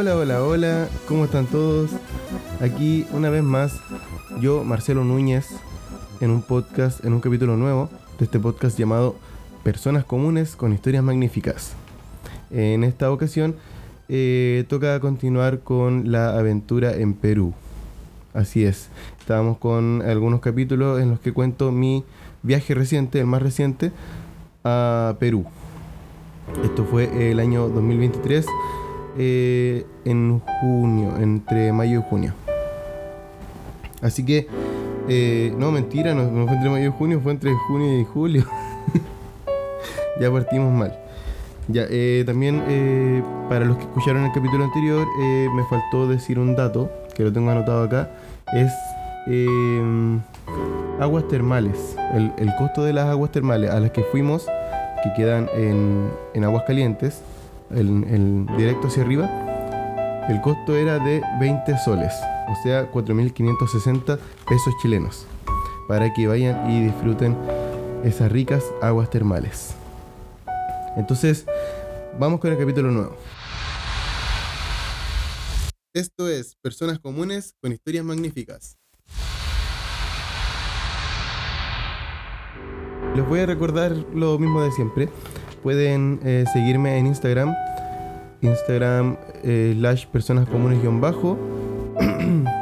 Hola, hola, hola, ¿cómo están todos? Aquí una vez más, yo, Marcelo Núñez, en un podcast, en un capítulo nuevo de este podcast llamado Personas Comunes con Historias Magníficas. En esta ocasión eh, toca continuar con la aventura en Perú. Así es, estábamos con algunos capítulos en los que cuento mi viaje reciente, el más reciente, a Perú. Esto fue el año 2023, eh, en junio, entre mayo y junio. Así que, eh, no, mentira, no, fue entre mayo y junio, fue entre junio y julio. ya partimos mal. Eh, también para los que escucharon el capítulo anterior, me faltó decir un dato, que lo tengo anotado acá, es aguas termales. El, costo de las aguas termales a las que fuimos, que quedan en, en aguas calientes, el, directo hacia arriba, el costo era de 20 soles, o sea, 4.560 pesos chilenos, para que vayan y disfruten esas ricas aguas termales. Entonces, vamos con el capítulo nuevo. Esto es Personas Comunes con Historias Magníficas. Les voy a recordar lo mismo de siempre. Pueden eh, seguirme en Instagram. Instagram eh, slash personas comunes guion bajo.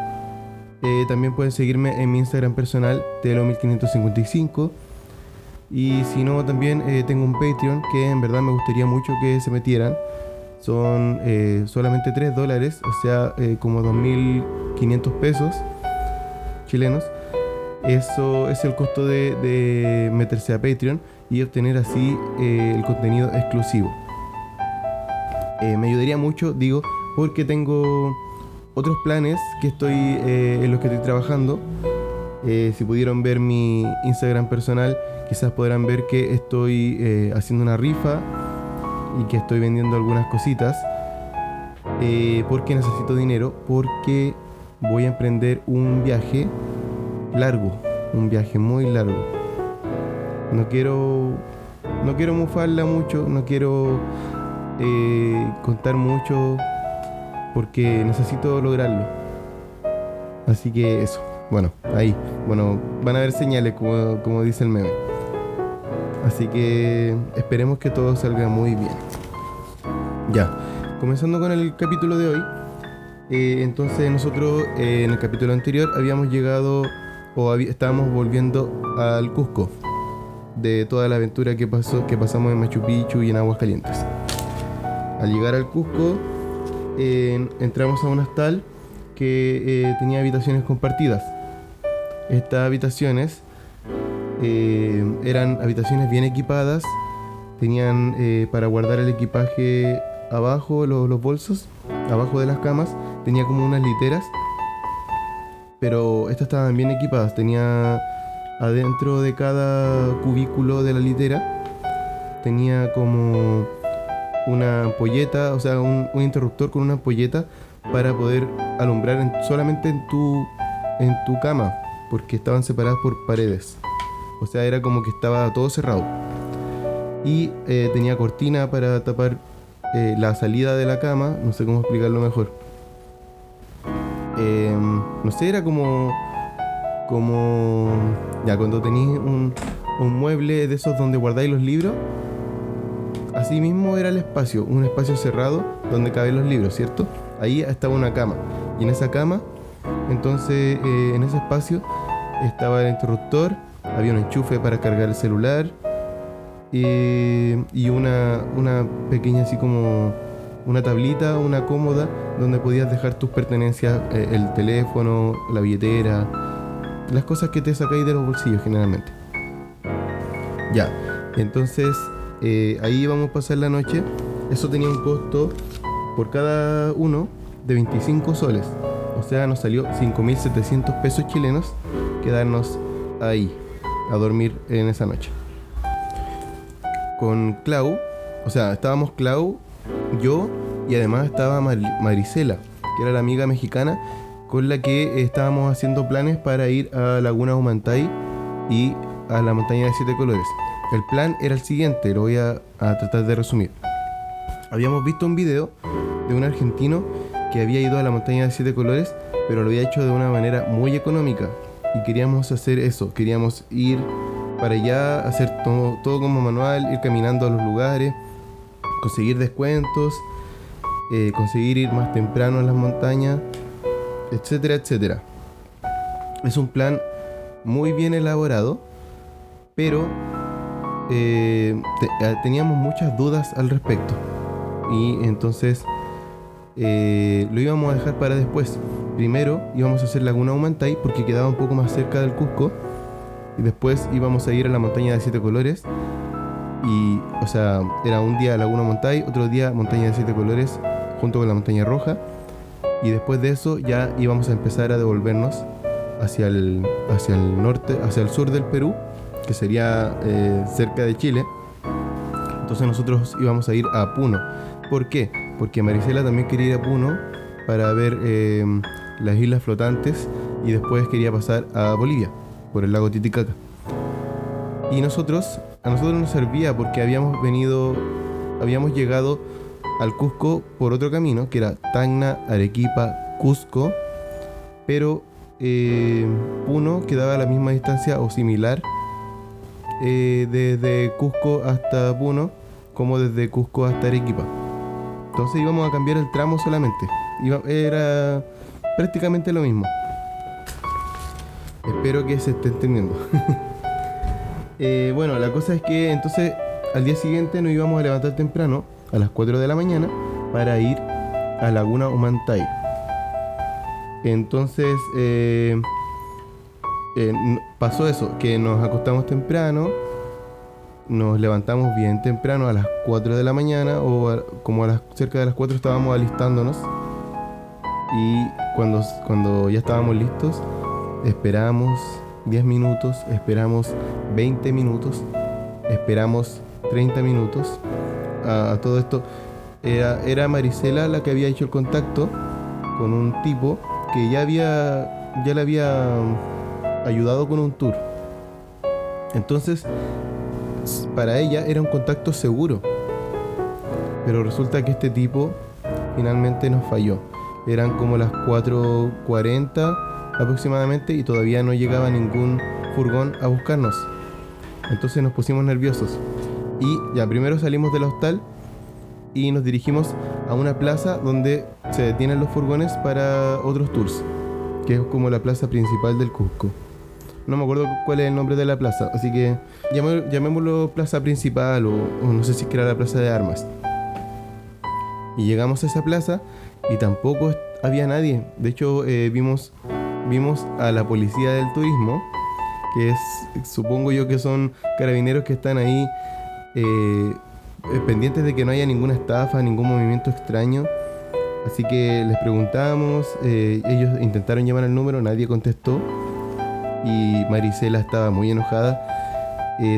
Eh, también pueden seguirme en mi Instagram personal, Telo1555. Y si no, también eh, tengo un Patreon que en verdad me gustaría mucho que se metieran. Son solamente 3 dólares, o sea, como 2.500 pesos chilenos. Eso es el costo de meterse a Patreon y obtener así eh, el contenido exclusivo. Eh, me ayudaría mucho, digo, porque tengo otros planes que estoy eh, en los que estoy trabajando. Si pudieron ver mi Instagram personal, quizás podrán ver que estoy haciendo una rifa y que estoy vendiendo algunas cositas. Porque necesito dinero, porque voy a emprender un viaje largo, un viaje muy largo. No quiero, no quiero mufarla mucho, no quiero eh, contar mucho, porque necesito lograrlo. Así que eso. Bueno, ahí. Bueno, van a haber señales, como, como dice el meme. Así que esperemos que todo salga muy bien. Ya, comenzando con el capítulo de hoy. eh, entonces nosotros eh, en el capítulo anterior habíamos llegado o estábamos volviendo al Cusco de toda la aventura que pasó que pasamos en Machu Picchu y en Aguascalientes. Al llegar al Cusco entramos a un hostal que eh, tenía habitaciones compartidas. Estas habitaciones eh, eran habitaciones bien equipadas, tenían eh, para guardar el equipaje abajo, lo- los bolsos, abajo de las camas, tenía como unas literas, pero estas estaban bien equipadas, tenía adentro de cada cubículo de la litera, tenía como una ampolleta, o sea, un, un interruptor con una ampolleta para poder alumbrar en- solamente en tu, en tu cama, porque estaban separadas por paredes. O sea, era como que estaba todo cerrado. Y eh, tenía cortina para tapar eh, la salida de la cama, no sé cómo explicarlo mejor. Em, no sé, era como. Como. Ya, cuando tenéis un, un mueble de esos donde guardáis los libros. Así mismo era el espacio, un espacio cerrado donde caben los libros, ¿cierto? Ahí estaba una cama. Y en esa cama, entonces, eh, en ese espacio, estaba el interruptor, había un enchufe para cargar el celular y una, una pequeña así como una tablita, una cómoda donde podías dejar tus pertenencias, eh, el teléfono, la billetera, las cosas que te sacáis de los bolsillos generalmente. Ya, entonces eh, ahí íbamos a pasar la noche. Eso tenía un costo por cada uno de 25 soles. O sea, nos salió 5.700 pesos chilenos quedarnos ahí a dormir en esa noche. Con Clau, o sea, estábamos Clau, yo y además estaba Mar- Marisela, que era la amiga mexicana con la que estábamos haciendo planes para ir a Laguna Humantay y a la montaña de siete colores. El plan era el siguiente, lo voy a, tratar de resumir. Habíamos visto un video de un argentino que había ido a la montaña de siete colores, pero lo había hecho de una manera muy económica. Y queríamos hacer eso, queríamos ir para allá, hacer todo, todo como manual, ir caminando a los lugares, conseguir descuentos, eh, conseguir ir más temprano en las montañas, etcétera, etcétera. Es un plan muy bien elaborado, pero eh, eh, teníamos muchas dudas al respecto. Y entonces eh, lo íbamos a dejar para después. Primero íbamos a hacer Laguna Humantay porque quedaba un poco más cerca del Cusco. Y después íbamos a ir a la montaña de siete colores. Y, o sea, era un día Laguna Humantay, otro día montaña de siete colores junto con la montaña roja. Y después de eso ya íbamos a empezar a devolvernos hacia el, hacia el norte, hacia el sur del Perú, que sería eh, cerca de Chile. Entonces nosotros íbamos a ir a Puno. ¿Por qué? Porque Marisela también quería ir a Puno para ver eh, las islas flotantes y después quería pasar a Bolivia por el lago Titicaca. Y nosotros, a nosotros nos servía porque habíamos venido, habíamos llegado al Cusco por otro camino, que era Tacna, Arequipa, Cusco, pero eh, Puno quedaba a la misma distancia o similar eh, desde Cusco hasta Puno como desde Cusco hasta Arequipa. Entonces íbamos a cambiar el tramo solamente. Era prácticamente lo mismo. Espero que se esté entendiendo. Eh, bueno, la cosa es que entonces al día siguiente nos íbamos a levantar temprano, a las 4 de la mañana, para ir a Laguna Humantay. Entonces eh, eh, pasó eso, que nos acostamos temprano, nos levantamos bien temprano a las 4 de la mañana o como a las cerca de las 4 estábamos alistándonos y cuando, cuando ya estábamos listos esperamos 10 minutos, esperamos 20 minutos, esperamos 30 minutos. A, todo esto era, Marisela la que había hecho el contacto con un tipo que ya había ya le había mm, ayudado con un tour. Entonces, para ella era un contacto seguro. Pero resulta que este tipo finalmente nos falló. Eran como las 4.40 aproximadamente y todavía no llegaba ningún furgón a buscarnos. Entonces nos pusimos nerviosos. Y ya primero salimos del hostal y nos dirigimos a una plaza donde se detienen los furgones para otros tours, que es como la plaza principal del Cusco. No me acuerdo cuál es el nombre de la plaza, así que llamé- llamémoslo plaza principal o, o no sé si es que era la plaza de armas. Y llegamos a esa plaza y tampoco había nadie. De hecho, eh, vimos, vimos a la policía del turismo, que es, supongo yo que son carabineros que están ahí eh, eh, pendientes de que no haya ninguna estafa, ningún movimiento extraño. Así que les preguntamos, eh, ellos intentaron llamar al número, nadie contestó. Y Marisela estaba muy enojada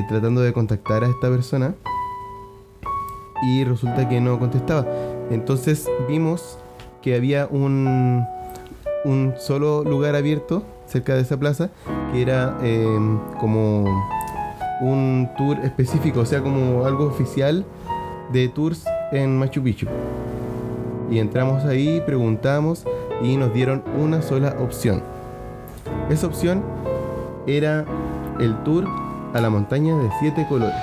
tratando de contactar a esta persona. Y resulta que no contestaba. Entonces vimos que había un, un solo lugar abierto cerca de esa plaza, que era como un tour específico, o sea, como algo oficial de tours en Machu Picchu. Y entramos ahí, preguntamos y nos dieron una sola opción. Esa opción era el tour a la montaña de siete colores.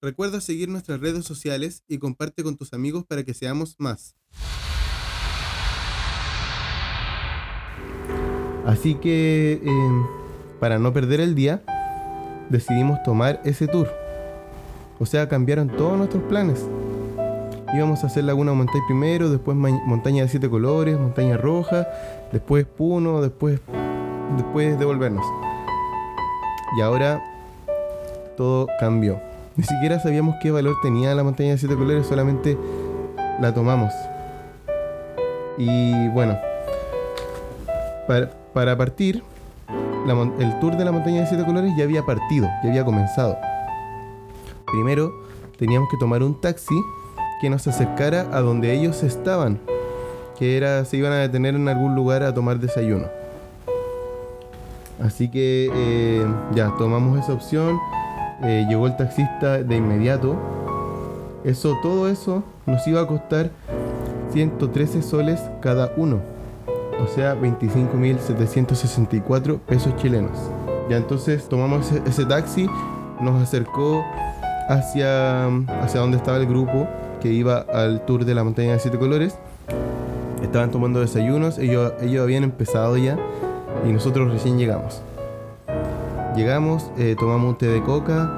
Recuerda seguir nuestras redes sociales y comparte con tus amigos para que seamos más. Así que, eh, para no perder el día, decidimos tomar ese tour. O sea, cambiaron todos nuestros planes. Íbamos a hacer Laguna Montaña primero, después Montaña de Siete Colores, Montaña Roja, después Puno, después, después devolvernos. Y ahora todo cambió. Ni siquiera sabíamos qué valor tenía la Montaña de Siete Colores, solamente la tomamos. Y bueno, para partir, el tour de la montaña de siete colores ya había partido, ya había comenzado. Primero teníamos que tomar un taxi que nos acercara a donde ellos estaban. que era se iban a detener en algún lugar a tomar desayuno. Así que eh, ya tomamos esa opción. Eh, llegó el taxista de inmediato. Eso, todo eso nos iba a costar 113 soles cada uno. O sea, 25.764 pesos chilenos. Ya entonces tomamos ese, taxi, nos acercó hacia, hacia donde estaba el grupo que iba al tour de la montaña de siete colores. Estaban tomando desayunos, ellos, ellos habían empezado ya y nosotros recién llegamos. Llegamos, eh, tomamos un té de coca,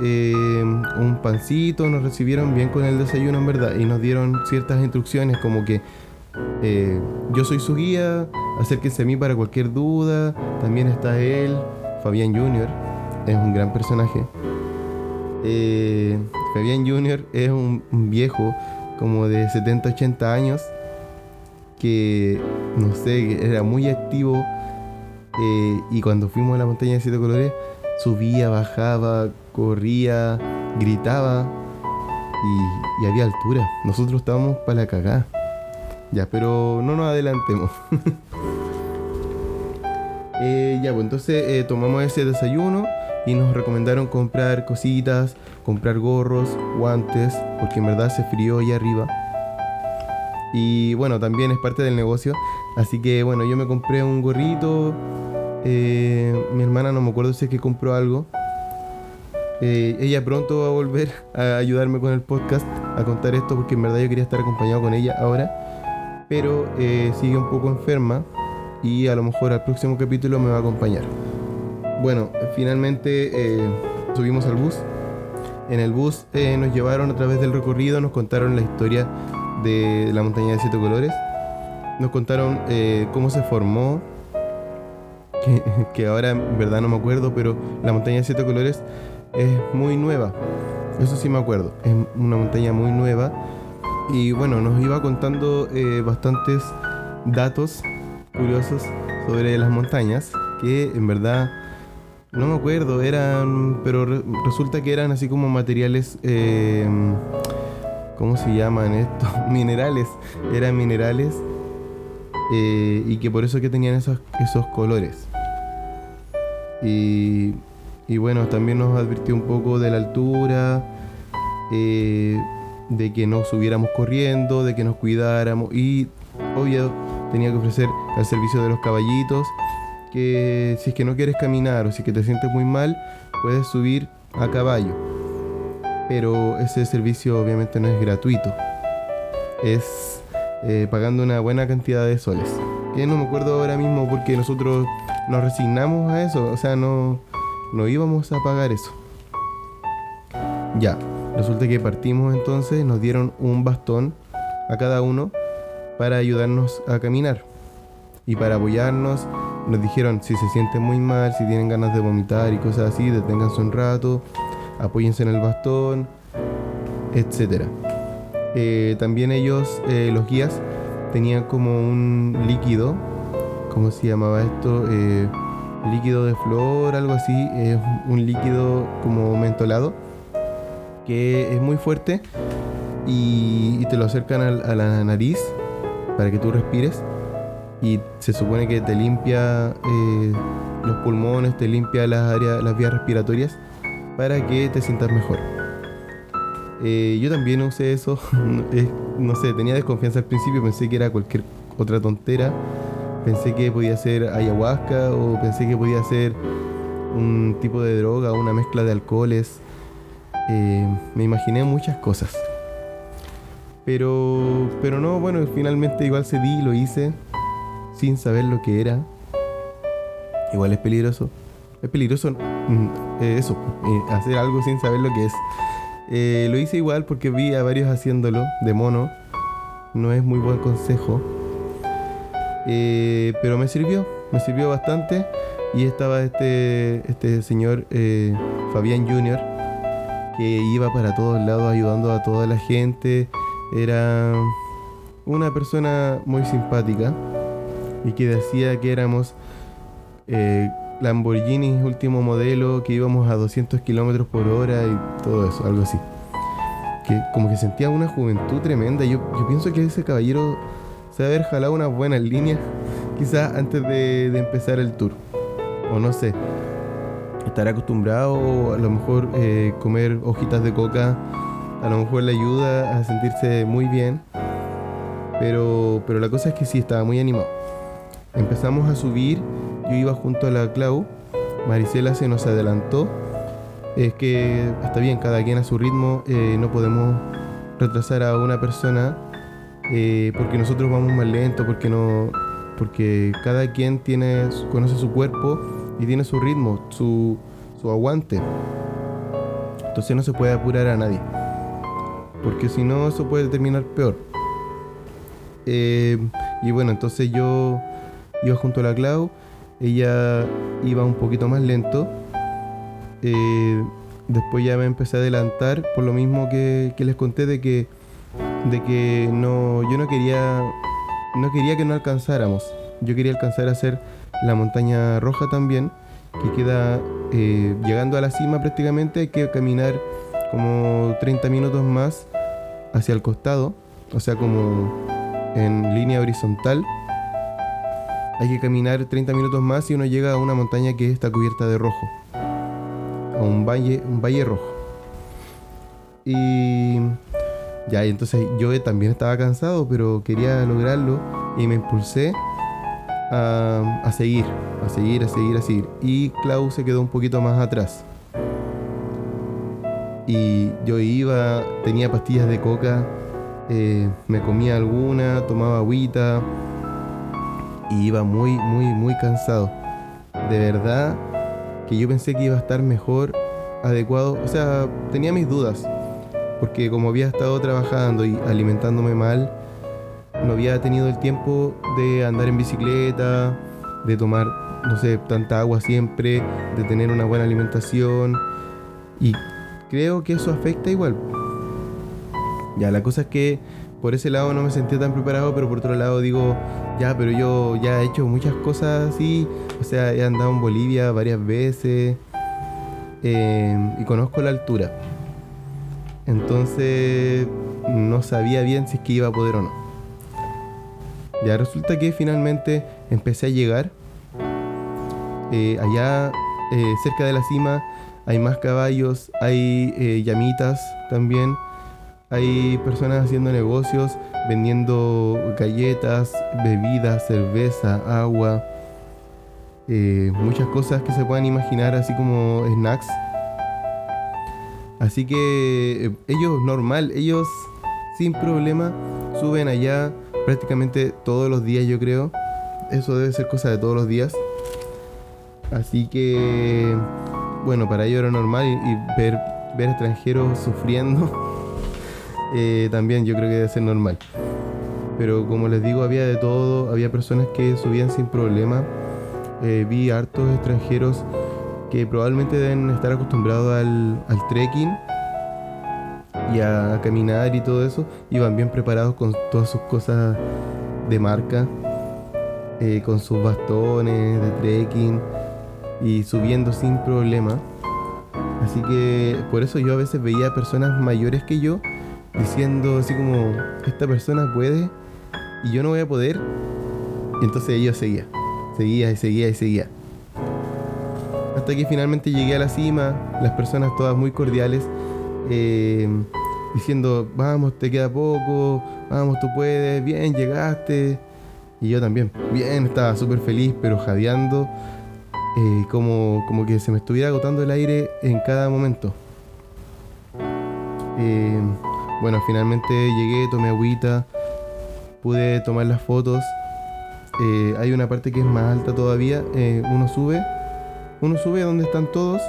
eh, un pancito, nos recibieron bien con el desayuno en verdad y nos dieron ciertas instrucciones como que eh, yo soy su guía, acérquense a mí para cualquier duda, también está él, Fabián Junior, es un gran personaje. Fabián Junior es un, viejo como de 70, 80 años que, no sé, era muy activo eh, y cuando fuimos a la montaña de siete colores, subía, bajaba, corría, gritaba y, había altura. Nosotros estábamos para la cagada. Ya, pero no nos adelantemos. Eh, ya, pues entonces eh, tomamos ese desayuno y nos recomendaron comprar cositas, comprar gorros, guantes, porque en verdad se frío ahí arriba. Y bueno, también es parte del negocio. Así que bueno, yo me compré un gorrito. Eh, mi hermana no me acuerdo si es que compró algo. Eh, ella pronto va a volver a ayudarme con el podcast, a contar esto, porque en verdad yo quería estar acompañado con ella ahora. Pero eh, sigue un poco enferma y a lo mejor al próximo capítulo me va a acompañar. Bueno, finalmente subimos al bus. En el bus nos llevaron a través del recorrido, nos contaron la historia de la montaña de siete colores. Nos contaron eh, cómo se formó, que, ahora en verdad no me acuerdo, pero la montaña de siete colores es muy nueva. Eso sí me acuerdo. Es una montaña muy nueva. Y bueno, nos iba contando eh, bastantes datos curiosos sobre las montañas, que en verdad no me acuerdo, eran, pero resulta que eran así como materiales eh, ¿cómo se llaman estos? minerales, eran minerales eh, y que por eso que tenían esos, esos colores. Y, y, bueno, también nos advirtió un poco de la altura, de que no subiéramos corriendo, de que nos cuidáramos y obvio tenía que ofrecer el servicio de los caballitos, que si es que no quieres caminar o si es que te sientes muy mal, puedes subir a caballo pero ese servicio obviamente no es gratuito. Es eh, pagando una buena cantidad de soles. Que no me acuerdo ahora mismo porque nosotros nos resignamos a eso, o sea, no, no íbamos a pagar eso. Ya, resulta que partimos entonces, nos dieron un bastón a cada uno para ayudarnos a caminar. Y para apoyarnos nos dijeron si se sienten muy mal, si tienen ganas de vomitar y cosas así, deténganse un rato, apóyense en el bastón, etc. Eh, también ellos, eh, los guías, tenían como un líquido, ¿cómo se llamaba esto? Eh, líquido de flor, algo así, un líquido como mentolado, que es muy fuerte y, te lo acercan a, la nariz para que tú respires y se supone que te limpia los pulmones, te limpia las áreas, las vías respiratorias para que te sientas mejor. Eh, yo también usé eso, no sé, tenía desconfianza al principio, pensé que era cualquier otra tontera, pensé que podía ser ayahuasca o pensé que podía ser un tipo de droga, una mezcla de alcoholes. Eh, me imaginé muchas cosas. Pero, pero no, bueno, finalmente igual cedí y lo hice sin saber lo que era. Igual es peligroso. Es peligroso mm, eh, eso, eh, hacer algo sin saber lo que es. Lo hice igual porque vi a varios haciéndolo de mono. No es muy buen consejo. pero me sirvió, me sirvió bastante. Y estaba este, este señor Fabián Jr., que iba para todos lados ayudando a toda la gente. Era una persona muy simpática y que decía que éramos Lamborghini último modelo, que íbamos a 200 kilómetros por hora y todo eso, algo así. Que como que sentía una juventud tremenda. Yo, pienso que ese caballero se debe haber jalado unas buenas líneas, quizás antes de empezar el tour. O no sé, estar acostumbrado a lo mejor eh, comer hojitas de coca a lo mejor le ayuda a sentirse muy bien. Pero, pero la cosa es que sí estaba muy animado. Empezamos a subir yo iba junto a la Clau Marisela se nos adelantó. Es que está bien cada quien a su ritmo eh, no podemos retrasar a una persona eh, porque nosotros vamos más lento porque no porque cada quien tiene conoce su cuerpo y tiene su ritmo, su, su aguante. Entonces no se puede apurar a nadie. Porque si no, eso puede terminar peor. Eh, y bueno, entonces yo iba junto a la Clau. Ella iba un poquito más lento. Eh, después ya me empecé a adelantar por lo mismo que, que, les conté de que, de que no, yo no quería, no quería que no alcanzáramos. Yo quería alcanzar a hacer la montaña roja también, que queda eh, llegando a la cima prácticamente, hay que caminar como 30 minutos más hacia el costado, o sea, como en línea horizontal. Hay que caminar 30 minutos más y uno llega a una montaña que está cubierta de rojo, a un valle, un valle rojo. Y ya, entonces yo también estaba cansado, pero quería lograrlo y me impulsé a, seguir, a seguir, a seguir, a seguir. Y Clau se quedó un poquito más atrás. Y yo iba, tenía pastillas de coca, eh, me comía alguna, tomaba agüita y iba muy, muy, muy cansado. De verdad que yo pensé que iba a estar mejor, adecuado. O sea, tenía mis dudas, porque como había estado trabajando y alimentándome mal, no había tenido el tiempo de andar en bicicleta, de tomar, no sé, tanta agua siempre, de tener una buena alimentación. Y creo que eso afecta igual. Ya, la cosa es que por ese lado no me sentía tan preparado, pero por otro lado digo, ya, pero yo ya he hecho muchas cosas así. O sea, he andado en Bolivia varias veces eh, y conozco la altura. Entonces no sabía bien si es que iba a poder o no. Ya resulta que finalmente empecé a llegar. Eh, allá eh, cerca de la cima hay más caballos, hay eh, llamitas también, hay personas haciendo negocios, vendiendo galletas, bebidas, cerveza, agua, muchas cosas que se puedan imaginar así como snacks. Así que ellos normal, ellos sin problema suben allá prácticamente todos los días, yo creo. Eso debe ser cosa de todos los días. Así que, bueno, para ellos era normal y, ver, ver extranjeros sufriendo eh, también yo creo que debe ser normal. Pero como les digo, había de todo, había personas que subían sin problema. Eh, vi hartos extranjeros que probablemente deben estar acostumbrados al trekking y a caminar y todo eso, iban bien preparados con todas sus cosas de marca, eh, con sus bastones de trekking y subiendo sin problema. Así que por eso yo a veces veía personas mayores que yo diciendo así como, esta persona puede y yo no voy a poder. Y entonces ellos seguía, seguía y seguía y seguía. Hasta que finalmente llegué a la cima, las personas todas muy cordiales. Eh, diciendo, vamos, te queda poco, vamos, tú puedes, bien, llegaste. Y yo también, bien, estaba súper feliz, pero jadeando, eh, como, como que se me estuviera agotando el aire en cada momento. Eh, bueno, finalmente llegué, tomé agüita, pude tomar las fotos. Eh, hay una parte que es más alta todavía, uno sube, uno sube donde están todos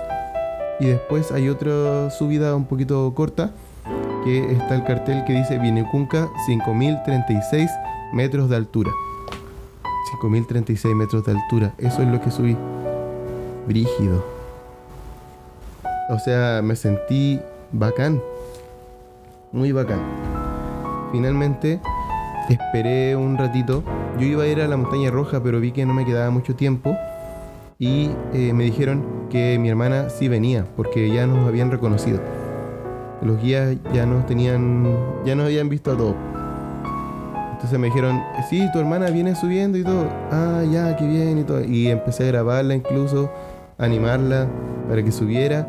y después hay otra subida un poquito corta que está el cartel que dice Vinecunca 5036 metros de altura. 5036 metros de altura, eso es lo que subí. Brígido. O sea, me sentí bacán. Muy bacán. Finalmente esperé un ratito. Yo iba a ir a la montaña roja, pero vi que no me quedaba mucho tiempo. Y eh, me dijeron que mi hermana sí venía, porque ya nos habían reconocido los guías ya nos tenían, ya nos habían visto a todos. Entonces me dijeron, sí, tu hermana viene subiendo y todo. Ah, ya, qué bien y todo. Y empecé a grabarla incluso, animarla para que subiera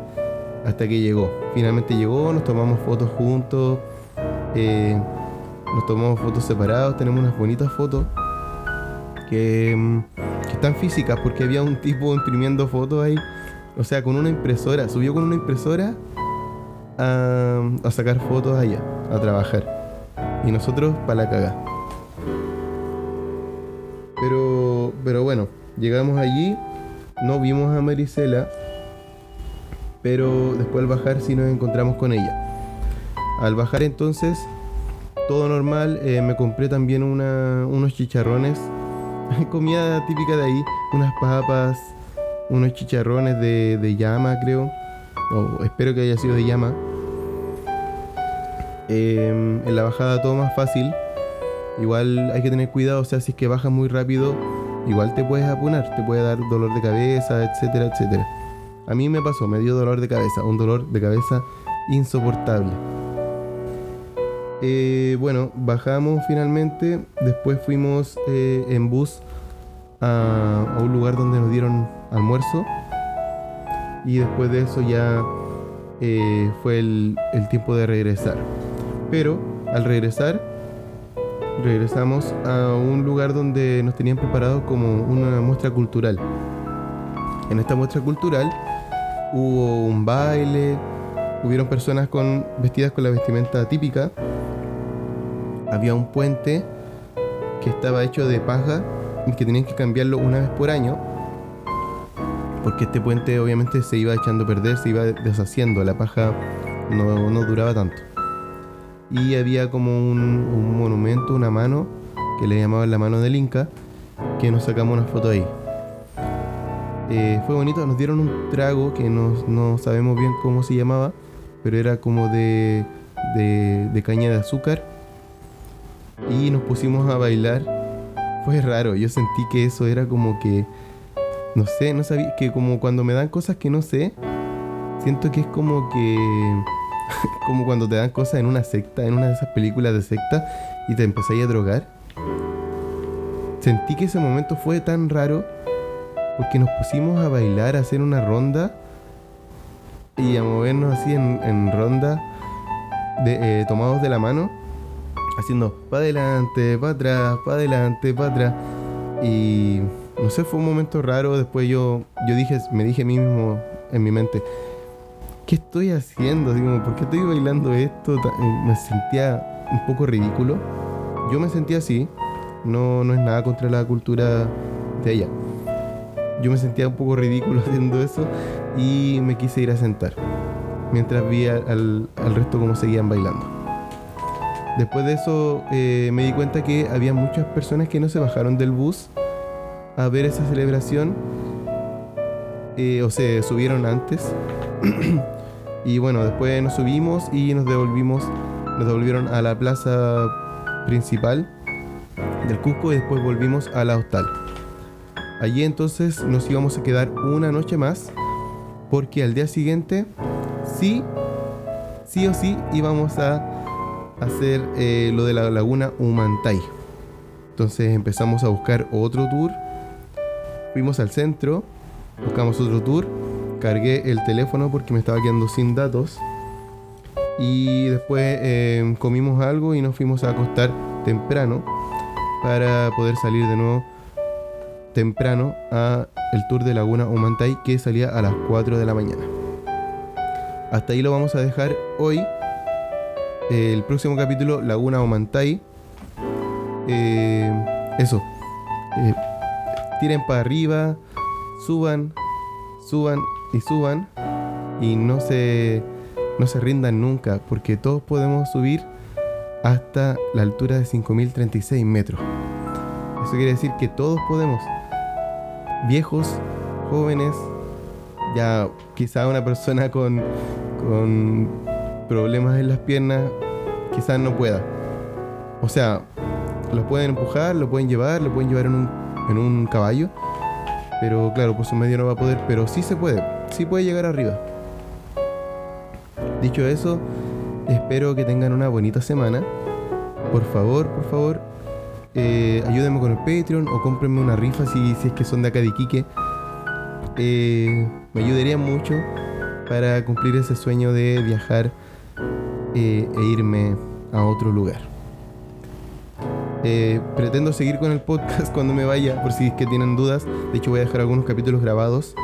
hasta que llegó. Finalmente llegó, nos tomamos fotos juntos, eh, nos tomamos fotos separados, tenemos unas bonitas fotos que, mm, que están físicas porque había un tipo imprimiendo fotos ahí. O sea, con una impresora, subió con una impresora a, sacar fotos allá, a trabajar. Y nosotros para la caga. Pero, pero bueno, llegamos allí, no vimos a Marisela, pero después al bajar sí nos encontramos con ella. Al bajar entonces, todo normal, eh, me compré también una, unos chicharrones, comida típica de ahí, unas papas, unos chicharrones de llama creo, o espero que haya sido de llama. Em, en la bajada todo más fácil. Igual hay que tener cuidado, o sea, si es que bajas muy rápido, igual te puedes apunar, te puede dar dolor de cabeza, etcétera, etcétera. A mí me pasó, me dio dolor de cabeza, un dolor de cabeza insoportable. Eh, bueno, bajamos finalmente, después fuimos eh, en bus a, a un lugar donde nos dieron almuerzo y después de eso ya eh, fue el, el tiempo de regresar. Pero al regresar, regresamos a un lugar donde nos tenían preparado como una muestra cultural. En esta muestra cultural hubo un baile, hubieron personas con, vestidas con la vestimenta típica, había un puente que estaba hecho de paja y que tenían que cambiarlo una vez por año, porque este puente obviamente se iba echando a perder, se iba deshaciendo, la paja no, no duraba tanto y había como un, monumento, una mano, que le llamaban la mano del Inca, que nos sacamos una foto ahí. Eh, fue bonito, nos dieron un trago que no, no, sabemos bien cómo se llamaba, pero era como de, de, de caña de azúcar. Y nos pusimos a bailar. Fue raro, yo sentí que eso era como que, no sé, no sabía, que como cuando me dan cosas que no sé, siento que es como que como cuando te dan cosas en una secta, en una de esas películas de secta, y te empezáis a drogar. Sentí que ese momento fue tan raro porque nos pusimos a bailar, a hacer una ronda y a movernos así en, ronda, de, eh, tomados de la mano, haciendo para adelante, para atrás, para adelante, para atrás. Y no sé, fue un momento raro. Después yo, yo dije, me dije a mí mismo en mi mente, ¿qué estoy haciendo? Digo, ¿por qué estoy bailando esto? Eh, me sentía un poco ridículo. Yo me sentía así. No, no es nada contra la cultura de ella. Yo me sentía un poco ridículo haciendo eso y me quise ir a sentar. Mientras vi al, al resto cómo seguían bailando. Después de eso eh, me di cuenta que había muchas personas que no se bajaron del bus a ver esa celebración eh, o se subieron antes Y bueno, después nos subimos y nos devolvimos, nos devolvieron a la plaza principal del Cusco y después volvimos a la hostal. Allí entonces nos íbamos a quedar una noche más porque al día siguiente sí, sí o sí íbamos a hacer eh, lo de la laguna Humantay. Entonces empezamos a buscar otro tour, fuimos al centro, buscamos otro tour cargué el teléfono porque me estaba quedando sin datos. Y después eh, comimos algo y nos fuimos a acostar temprano para poder salir de nuevo temprano a el tour de Laguna Humantay que salía a las 4 de la mañana. Hasta ahí lo vamos a dejar hoy. El próximo capítulo, Laguna Humantay. Eh, eso. Tiren para arriba, suban, suban y suban y no se, no se rindan nunca, porque todos podemos subir hasta la altura de 5.036 metros. Eso quiere decir que todos podemos, viejos, jóvenes, ya quizá una persona con, con problemas en las piernas, quizás no pueda. O sea, lo pueden empujar, lo pueden llevar, lo pueden llevar en un, en un caballo, pero claro, por su medio no va a poder, pero sí se puede sí puede llegar arriba. Dicho eso, espero que tengan una bonita semana. Por favor, por favor, eh, ayúdenme con el Patreon o cómprenme una rifa si, si es que son de acá de Iquique. Eh, me ayudaría mucho para cumplir ese sueño de viajar eh, e irme a otro lugar. Eh, pretendo seguir con el podcast cuando me vaya, por si es que tienen dudas. De hecho, voy a dejar algunos capítulos grabados.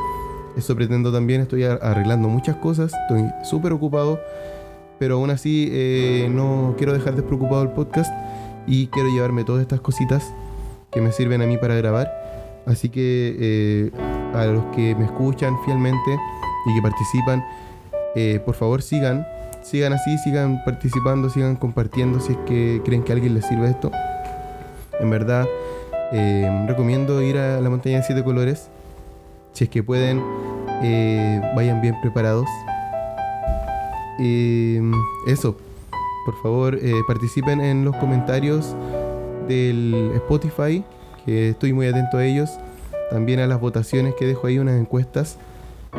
Eso pretendo también. Estoy arreglando muchas cosas. Estoy súper ocupado. Pero aún así, eh, no quiero dejar despreocupado el podcast. Y quiero llevarme todas estas cositas que me sirven a mí para grabar. Así que a los que me escuchan fielmente y que participan, por favor sigan sigan así, sigan participando, sigan compartiendo si es que creen que a alguien les sirve esto. En verdad, eh, recomiendo ir a la montaña de siete colores. Si es que pueden, eh, vayan bien preparados. eso, por favor, eh, participen en los comentarios del Spotify, que estoy muy atento a ellos. También a las votaciones que dejo ahí, unas encuestas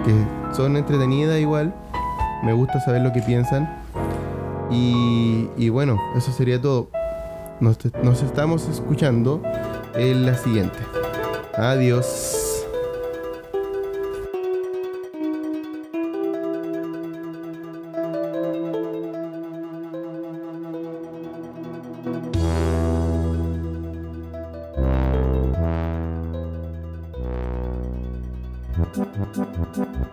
que son entretenidas igual me gusta saber lo que piensan. Y, bueno, eso sería todo. Nos, nos estamos escuchando en la siguiente. Adiós.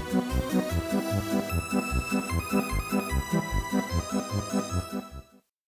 Thank you.